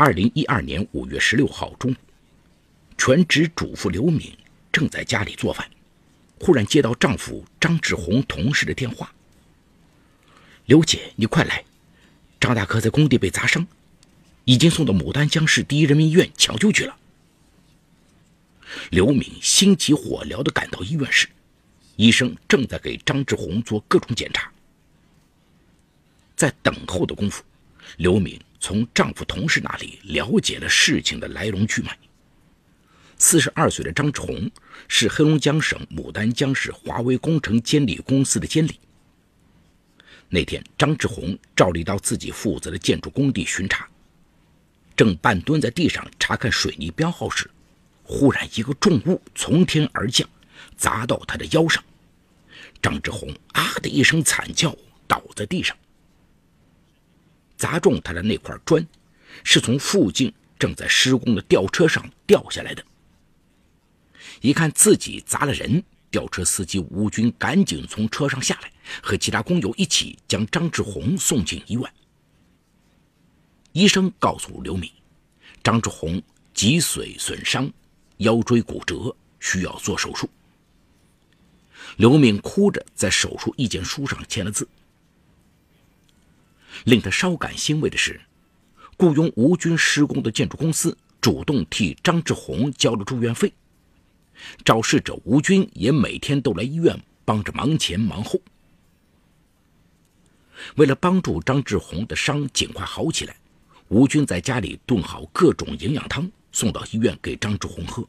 二零一二年五月十六号中午，全职主妇刘敏正在家里做饭，忽然接到丈夫张志红同事的电话：“刘姐，你快来，张大哥在工地被砸伤，已经送到牡丹江市第一人民医院抢救去了。”刘敏心急火燎地赶到医院时，医生正在给张志红做各种检查。在等候的功夫，刘敏从丈夫同事那里了解了事情的来龙去脉。四十二岁的张志红是黑龙江省牡丹江市华为工程监理公司的监理。那天，张志红照例到自己负责的建筑工地巡查，正半蹲在地上查看水泥标号时，忽然一个重物从天而降，砸到他的腰上。张志红啊的一声惨叫，倒在地上。砸中他的那块砖，是从附近正在施工的吊车上掉下来的。一看自己砸了人，吊车司机吴军赶紧从车上下来，和其他工友一起将张志红送进医院。医生告诉刘敏，张志红脊髓损伤，腰椎骨折，需要做手术。刘敏哭着在手术意见书上签了字。令他稍感欣慰的是，雇佣吴军施工的建筑公司主动替张志红交了住院费。肇事者吴军也每天都来医院帮着忙前忙后。为了帮助张志红的伤尽快好起来，吴军在家里炖好各种营养汤，送到医院给张志红喝。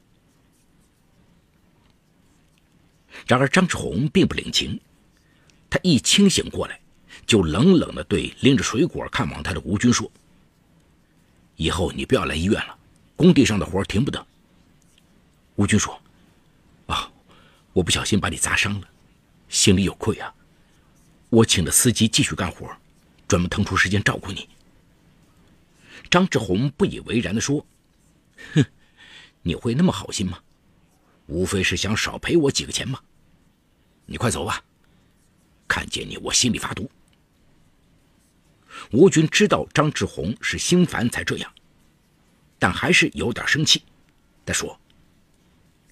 然而张志红并不领情，他一清醒过来。就冷冷地对拎着水果看望他的吴军说：“以后你不要来医院了，工地上的活停不得。”吴军说：“啊，我不小心把你砸伤了，心里有愧啊。我请的司机继续干活，专门腾出时间照顾你。”张志红不以为然地说：“哼，你会那么好心吗？无非是想少赔我几个钱嘛。你快走吧，看见你我心里发毒。”吴军知道张志红是心烦才这样，但还是有点生气。他说：“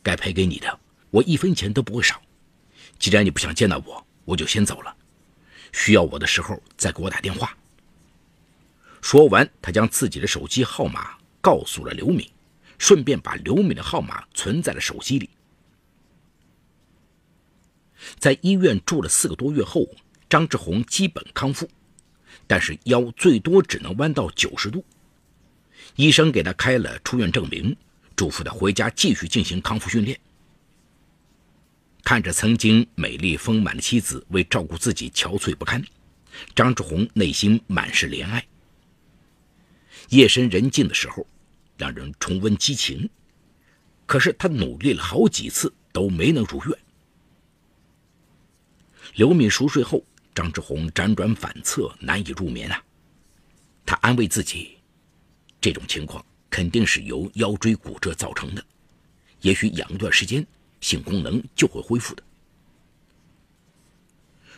该赔给你的，我一分钱都不会少。既然你不想见到我，我就先走了。需要我的时候再给我打电话。”说完，他将自己的手机号码告诉了刘敏，顺便把刘敏的号码存在了手机里。在医院住了四个多月后，张志红基本康复。但是腰最多只能弯到九十度，医生给他开了出院证明，嘱咐他回家继续进行康复训练。看着曾经美丽丰满的妻子为照顾自己憔悴不堪，张志红内心满是怜爱。夜深人静的时候，让人重温激情。可是他努力了好几次都没能如愿。刘敏熟睡后。张志红辗转反侧，难以入眠啊。他安慰自己，这种情况肯定是由腰椎骨折造成的，也许养一段时间，性功能就会恢复的。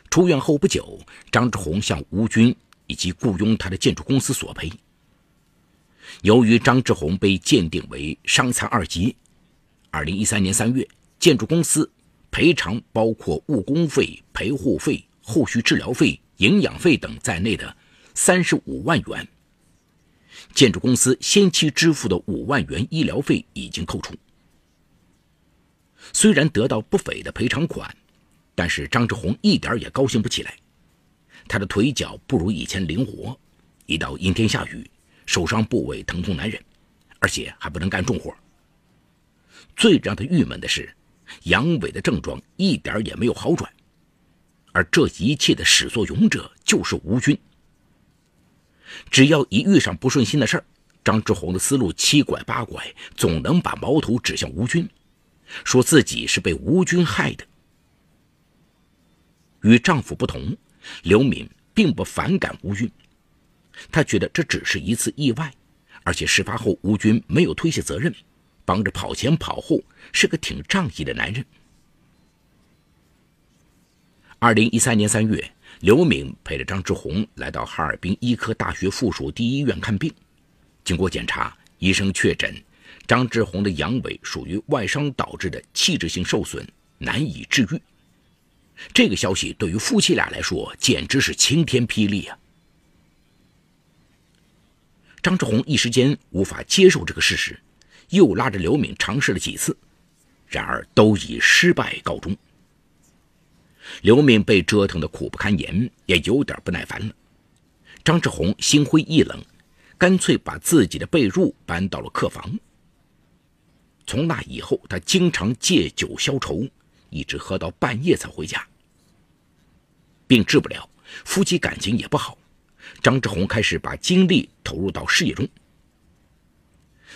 出院后不久，张志红向吴军以及雇佣他的建筑公司索赔。由于张志红被鉴定为伤残二级，二零一三年三月，建筑公司赔偿包括误工费、陪护费。后续治疗费、营养费等在内的三十五万元，建筑公司先期支付的五万元医疗费已经扣除。虽然得到不菲的赔偿款，但是张志红一点也高兴不起来。他的腿脚不如以前灵活，一到阴天下雨，受伤部位疼痛难忍，而且还不能干重活。最让他郁闷的是，阳痿的症状一点也没有好转。而这一切的始作俑者就是吴军。只要一遇上不顺心的事儿，张志红的思路七拐八拐，总能把矛头指向吴军，说自己是被吴军害的。与丈夫不同，刘敏并不反感吴军，她觉得这只是一次意外，而且事发后吴军没有推卸责任，帮着跑前跑后，是个挺仗义的男人。二零一三年三月，刘敏陪着张志红来到哈尔滨医科大学附属第一医院看病，经过检查，医生确诊张志宏的阳痿属于外伤导致的器质性受损，难以治愈。这个消息对于夫妻俩来说简直是晴天霹雳啊！张志宏一时间无法接受这个事实，又拉着刘敏尝试了几次，然而都以失败告终。刘敏被折腾得苦不堪言，也有点不耐烦了。张志宏心灰意冷，干脆把自己的被褥搬到了客房。从那以后，他经常借酒消愁，一直喝到半夜才回家。病治不了，夫妻感情也不好。张志宏开始把精力投入到事业中。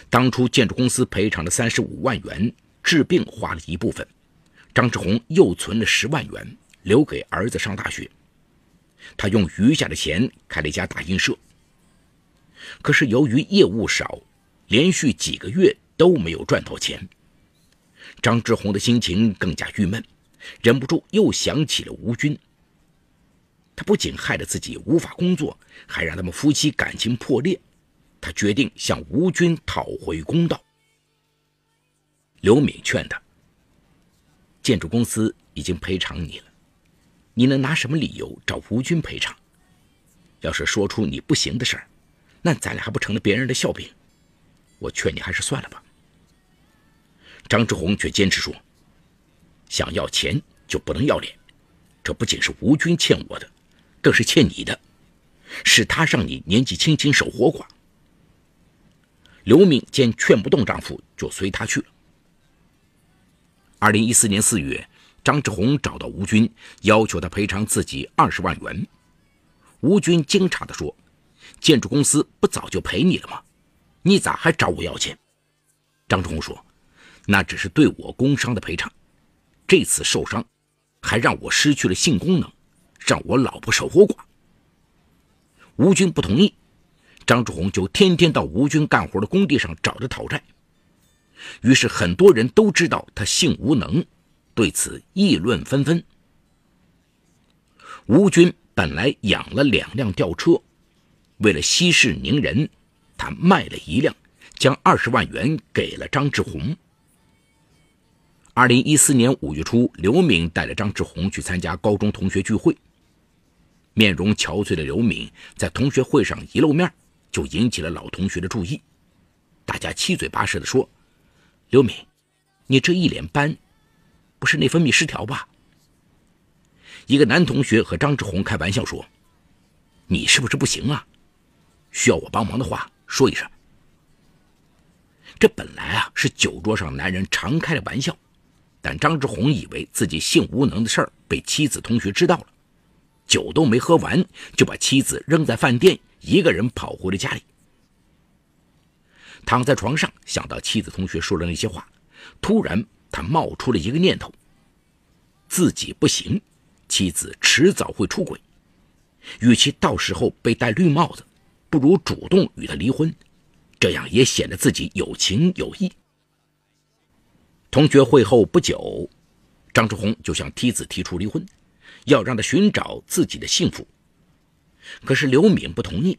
当初建筑公司赔偿的三十五万元治病花了一部分，张志宏又存了十万元留给儿子上大学。他用余下的钱开了一家打印社。可是由于业务少，连续几个月都没有赚到钱。张志宏的心情更加郁闷，忍不住又想起了吴军。他不仅害得自己无法工作，还让他们夫妻感情破裂。他决定向吴军讨回公道。刘敏劝他：“建筑公司已经赔偿你了，你能拿什么理由找吴军赔偿？要是说出你不行的事儿，那咱俩还不成了别人的笑柄？我劝你还是算了吧。”张志宏却坚持说：“想要钱就不能要脸，这不仅是吴军欠我的。”更是欠你的，是他让你年纪轻轻守活寡。刘敏见劝不动丈夫，就随他去了。二零一四年四月，张志宏找到吴军，要求他赔偿自己二十万元。吴军惊诧地说：“建筑公司不早就赔你了吗？你咋还找我要钱？”张志宏说：“那只是对我工伤的赔偿，这次受伤，还让我失去了性功能。”让我老婆守活寡。吴军不同意，张志宏就天天到吴军干活的工地上找他讨债。于是很多人都知道他性无能，对此议论纷纷。吴军本来养了两辆吊车，为了息事宁人，他卖了一辆，将二十万元给了张志宏。二零一四年五月初，刘敏带着张志宏去参加高中同学聚会。面容憔悴的刘敏在同学会上一露面，就引起了老同学的注意。大家七嘴八舌地说：“刘敏，你这一脸斑，不是内分泌失调吧？”一个男同学和张志宏开玩笑说：“你是不是不行啊？需要我帮忙的话，说一声。”这本来啊是酒桌上男人常开的玩笑，但张志宏以为自己性无能的事儿被妻子同学知道了。酒都没喝完，就把妻子扔在饭店，一个人跑回了家里。躺在床上，想到妻子同学说的那些话，突然他冒出了一个念头：自己不行，妻子迟早会出轨，与其到时候被戴绿帽子，不如主动与他离婚，这样也显得自己有情有义。同学会后不久，张志宏就向妻子提出离婚。要让他寻找自己的幸福，可是刘敏不同意。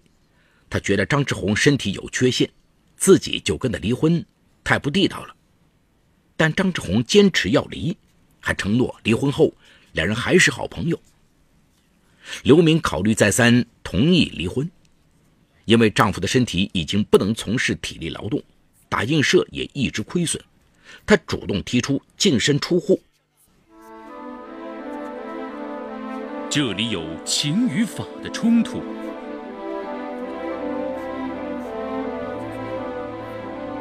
他觉得张志宏身体有缺陷，自己就跟他离婚太不地道了。但张志宏坚持要离，还承诺离婚后两人还是好朋友。刘明考虑再三，同意离婚，因为丈夫的身体已经不能从事体力劳动，打印社也一直亏损，她主动提出净身出户。这里有情与法的冲突，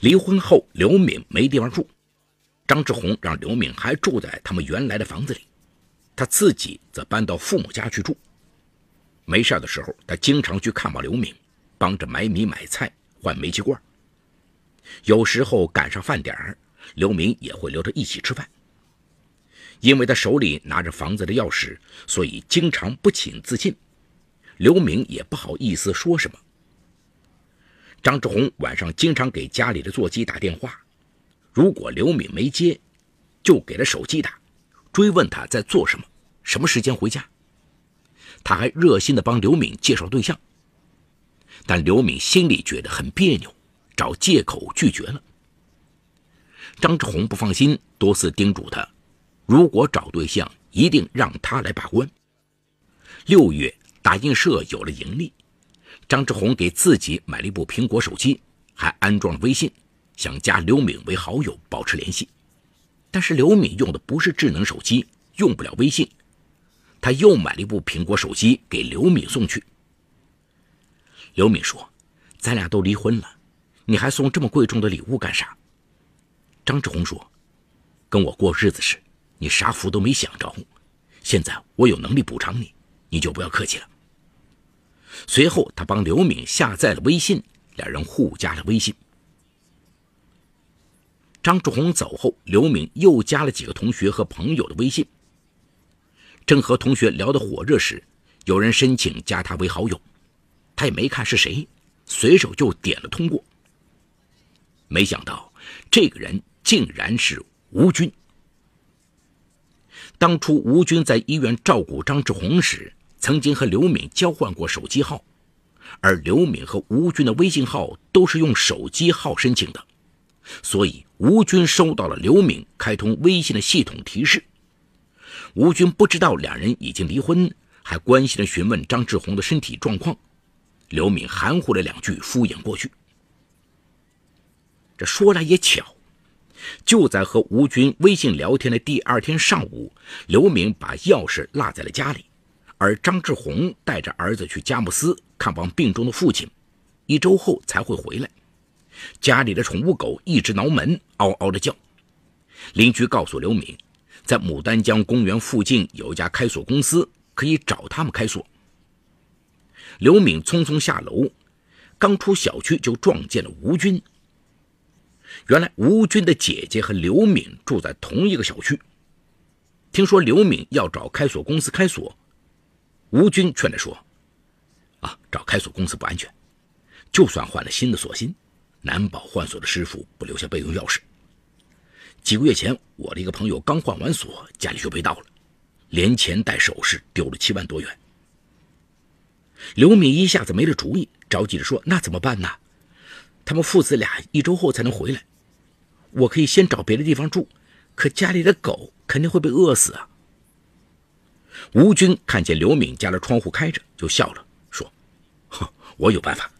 离婚后，刘敏没地方住，张志宏让刘敏还住在他们原来的房子里，他自己则搬到父母家去住。没事的时候，他经常去看望刘敏，帮着买米买菜换煤气罐。有时候赶上饭点儿，刘敏也会留着一起吃饭。因为他手里拿着房子的钥匙，所以经常不请自进。刘敏也不好意思说什么。张志宏晚上经常给家里的座机打电话，如果刘敏没接，就给了手机打，追问他在做什么，什么时间回家。他还热心的帮刘敏介绍对象，但刘敏心里觉得很别扭，找借口拒绝了。张志宏不放心，多次叮嘱他，如果找对象，一定让他来把关。六月，打印社有了盈利。张志宏给自己买了一部苹果手机，还安装了微信，想加刘敏为好友，保持联系。但是刘敏用的不是智能手机，用不了微信。他又买了一部苹果手机给刘敏送去。刘敏说：“咱俩都离婚了，你还送这么贵重的礼物干啥？”张志宏说：“跟我过日子时，你啥福都没享着，现在我有能力补偿你，你就不要客气了。”随后，他帮刘敏下载了微信，两人互加了微信。张志宏走后，刘敏又加了几个同学和朋友的微信。正和同学聊得火热时，有人申请加他为好友，他也没看是谁，随手就点了通过。没想到，这个人竟然是吴军。当初吴军在医院照顾张志宏时。曾经和刘敏交换过手机号，而刘敏和吴军的微信号都是用手机号申请的，所以吴军收到了刘敏开通微信的系统提示。吴军不知道两人已经离婚，还关心地询问张志宏的身体状况。刘敏含糊了两句，敷衍过去。这说来也巧，就在和吴军微信聊天的第二天上午，刘敏把钥匙落在了家里。而张志宏带着儿子去佳木斯看望病重的父亲，一周后才会回来。家里的宠物狗一直挠门，嗷嗷的叫。邻居告诉刘敏，在牡丹江公园附近有一家开锁公司，可以找他们开锁。刘敏匆匆下楼，刚出小区就撞见了吴军。原来吴军的姐姐和刘敏住在同一个小区，听说刘敏要找开锁公司开锁。吴军劝他说：“啊，找开锁公司不安全，就算换了新的锁芯，难保换锁的师傅不留下备用钥匙。几个月前，我的一个朋友刚换完锁，家里就被盗了，连钱带首饰丢了七万多元。”刘敏一下子没了主意，着急着说：“那怎么办呢？他们父子俩一周后才能回来，我可以先找别的地方住，可家里的狗肯定会被饿死啊。”吴军看见刘敏家的窗户开着，就笑了，说：“哼，我有办法。”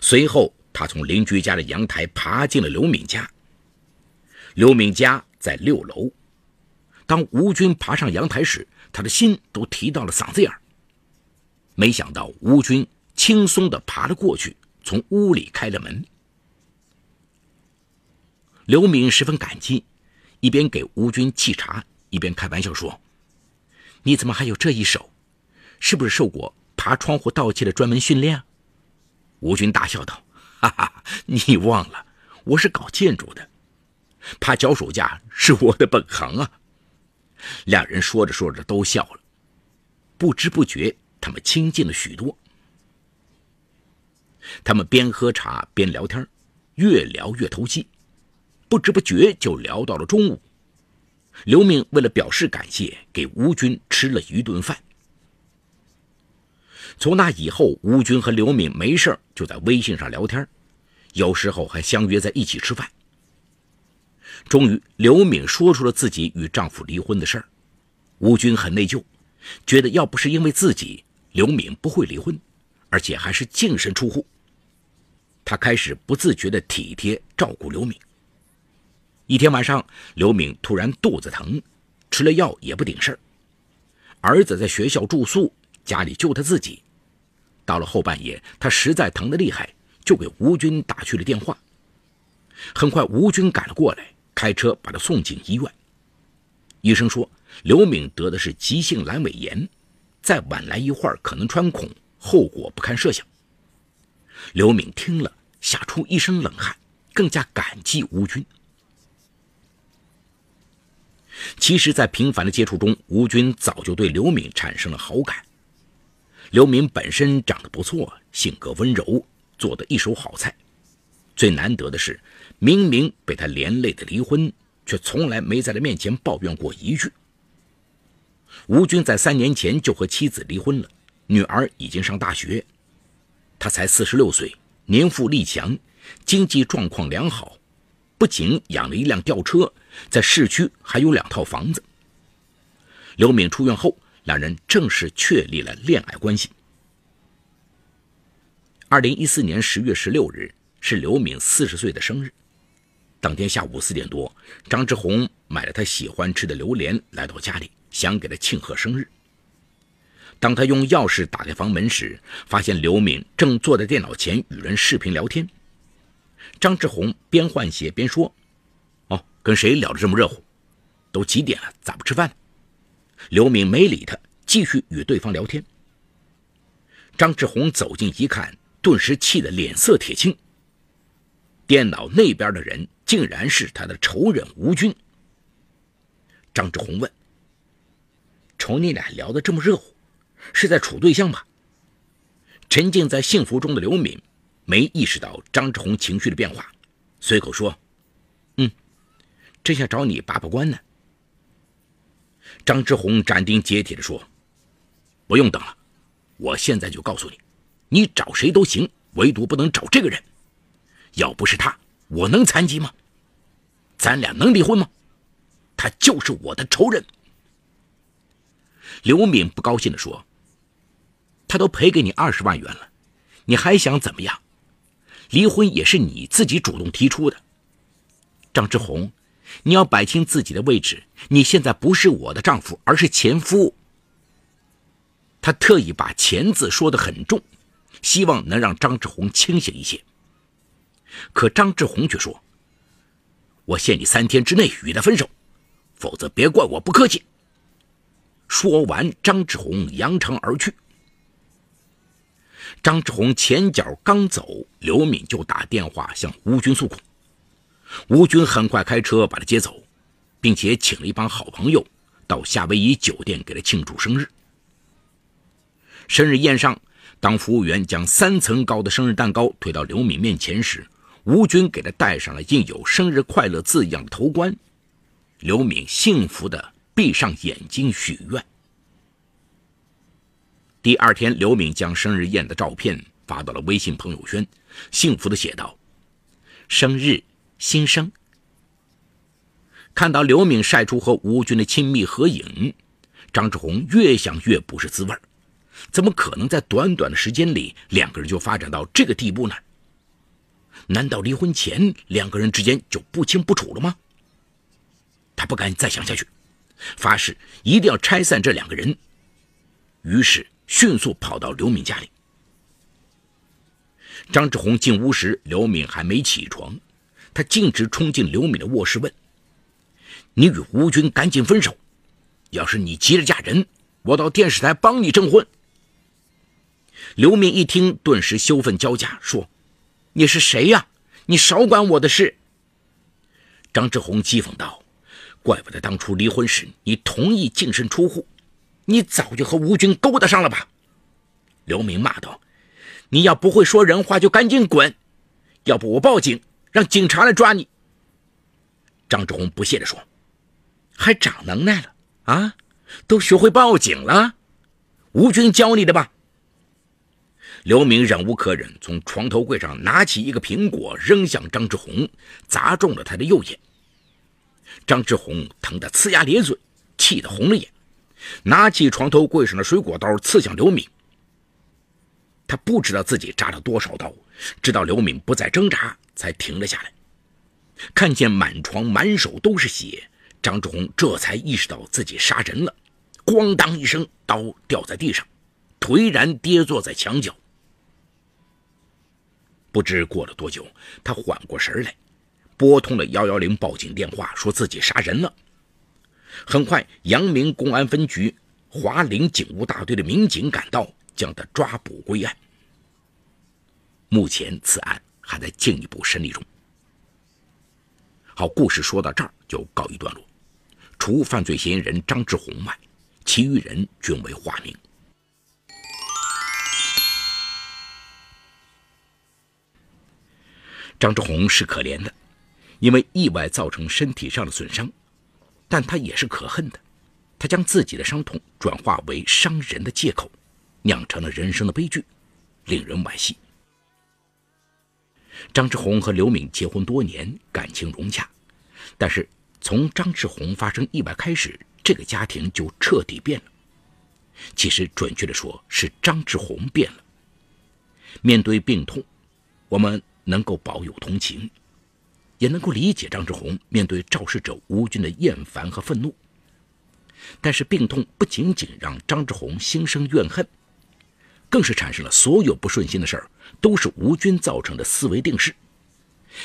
随后，他从邻居家的阳台爬进了刘敏家。刘敏家在六楼。当吴军爬上阳台时，他的心都提到了嗓子眼儿。没想到，吴军轻松地爬了过去，从屋里开了门。刘敏十分感激，一边给吴军沏茶，一边开玩笑说。你怎么还有这一手？是不是受过爬窗户盗窃的专门训练？吴军大笑道：“ 哈哈，你忘了，我是搞建筑的，爬脚手架是我的本行啊。”两人说着说着都笑了，不知不觉他们亲近了许多。他们边喝茶边聊天，越聊越投机，不知不觉就聊到了中午。刘敏为了表示感谢，给吴军吃了一顿饭。从那以后，吴军和刘敏没事就在微信上聊天，有时候还相约在一起吃饭。终于，刘敏说出了自己与丈夫离婚的事儿，吴军很内疚，觉得要不是因为自己，刘敏不会离婚，而且还是净身出户。他开始不自觉地体贴照顾刘敏。一天晚上，刘敏突然肚子疼，吃了药也不顶事儿。儿子在学校住宿，家里就他自己。到了后半夜，他实在疼得厉害，就给吴军打去了电话。很快，吴军赶了过来，开车把他送进医院。医生说，刘敏得的是急性阑尾炎，再晚来一会儿可能穿孔，后果不堪设想。刘敏听了，吓出一身冷汗，更加感激吴军。其实，在频繁的接触中，吴军早就对刘敏产生了好感。刘敏本身长得不错，性格温柔，做的一手好菜。最难得的是，明明被他连累的离婚，却从来没在他面前抱怨过一句。吴军在三年前就和妻子离婚了，女儿已经上大学，他才四十六岁，年富力强，经济状况良好，不仅养了一辆吊车，在市区还有两套房子。刘敏出院后。两人正式确立了恋爱关系。二零一四年十月十六日是刘敏四十岁的生日，当天下午四点多，张志红买了他喜欢吃的榴莲来到家里，想给他庆贺生日。当他用钥匙打开房门时，发现刘敏正坐在电脑前与人视频聊天。张志红边换鞋边说：“哦，跟谁聊得这么热乎？都几点了，咋不吃饭？”刘敏没理他，继续与对方聊天。张志红走近一看，顿时气得脸色铁青。电脑那边的人竟然是他的仇人吴军。张志红问：“瞅你俩聊得这么热乎，是在处对象吧？”沉浸在幸福中的刘敏没意识到张志红情绪的变化，随口说：“嗯，正想找你把把关呢。”张志红斩钉截铁地说：“不用等了，我现在就告诉你，你找谁都行，唯独不能找这个人。要不是他，我能残疾吗？咱俩能离婚吗？他就是我的仇人。”刘敏不高兴地说：“他都赔给你二十万元了，你还想怎么样？离婚也是你自己主动提出的，张志红。”你要摆清自己的位置，你现在不是我的丈夫，而是前夫。他特意把“前”字说得很重，希望能让张志红清醒一些。可张志红却说：“我限你三天之内与他分手，否则别怪我不客气。”说完，张志红扬长而去。张志红前脚刚走，刘敏就打电话向吴军诉苦。吴军很快开车把他接走，并且请了一帮好朋友到夏威夷酒店给他庆祝生日。生日宴上，当服务员将三层高的生日蛋糕推到刘敏面前时，吴军给他戴上了印有“生日快乐”字样的头冠。刘敏幸福地闭上眼睛许愿。第二天，刘敏将生日宴的照片发到了微信朋友圈，幸福地写道：“生日。”新生看到刘敏晒出和吴军的亲密合影，张志红越想越不是滋味怎么可能在短短的时间里，两个人就发展到这个地步呢？难道离婚前两个人之间就不清不楚了吗？他不敢再想下去，发誓一定要拆散这两个人。于是迅速跑到刘敏家里。张志红进屋时，刘敏还没起床。他径直冲进刘敏的卧室，问：“你与吴军赶紧分手！要是你急着嫁人，我到电视台帮你证婚。”刘敏一听，顿时羞愤交加，说：“你是谁呀？你少管我的事！”张志红讥讽道：“怪不得当初离婚时你同意净身出户，你早就和吴军勾搭上了吧？”刘明骂道：“你要不会说人话，就赶紧滚！要不我报警。”让警察来抓你！张志红不屑地说：“还长能耐了啊？都学会报警了？吴军教你的吧？”刘明忍无可忍，从床头柜上拿起一个苹果扔向张志红，砸中了他的右眼。张志红疼得呲牙咧嘴，气得红了眼，拿起床头柜上的水果刀刺向刘敏。他不知道自己扎了多少刀，直到刘敏不再挣扎。才停了下来，看见满床满手都是血，张志红这才意识到自己杀人了，咣当一声，刀掉在地上，颓然跌坐在墙角。不知过了多久，他缓过神来，拨通了幺幺零报警电话，说自己杀人了。很快，阳明公安分局华林警务大队的民警赶到，将他抓捕归案。目前此案还在进一步审理中。好，故事说到这儿就告一段落。除犯罪嫌疑人张志红外，其余人均为化名。张志红是可怜的，因为意外造成身体上的损伤，但他也是可恨的。他将自己的伤痛转化为伤人的借口，酿成了人生的悲剧，令人惋惜。张志红和刘敏结婚多年，感情融洽，但是从张志红发生意外开始，这个家庭就彻底变了。其实，准确的说，是张志红变了。面对病痛，我们能够保有同情，也能够理解张志红面对肇事者吴军的厌烦和愤怒。但是病痛不仅仅让张志红心生怨恨，更是产生了所有不顺心的事儿都是吴军造成的思维定式。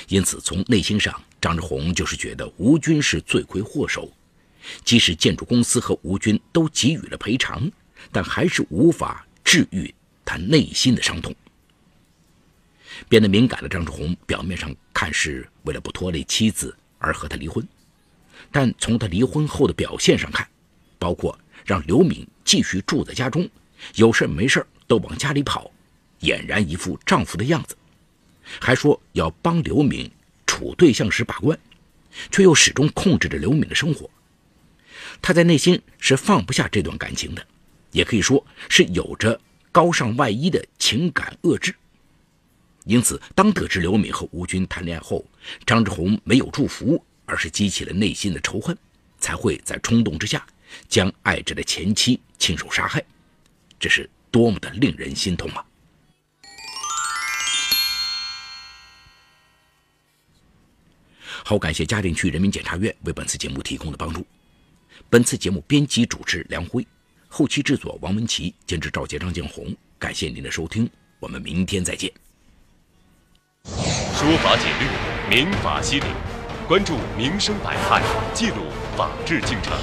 因此，从内心上，张志红就是觉得吴军是罪魁祸首。即使建筑公司和吴军都给予了赔偿，但还是无法治愈他内心的伤痛。变得敏感的张志红，表面上看是为了不拖累妻子而和他离婚，但从他离婚后的表现上看，包括让刘敏继续住在家中，有事没事都往家里跑，俨然一副丈夫的样子，还说要帮刘敏处对象时把关，却又始终控制着刘敏的生活。他在内心是放不下这段感情的，也可以说是有着高尚外衣的情感遏制。因此，当得知刘敏和吴军谈恋爱后，张志红没有祝福，而是激起了内心的仇恨，才会在冲动之下。将爱着的前妻亲手杀害，这是多么的令人心痛啊！好，感谢嘉定区人民检察院为本次节目提供的帮助。本次节目编辑主持梁辉，后期制作王文琪，监制赵杰、张建红。感谢您的收听，我们明天再见。说法解律，民法析理，关注民生百态，记录法治进程。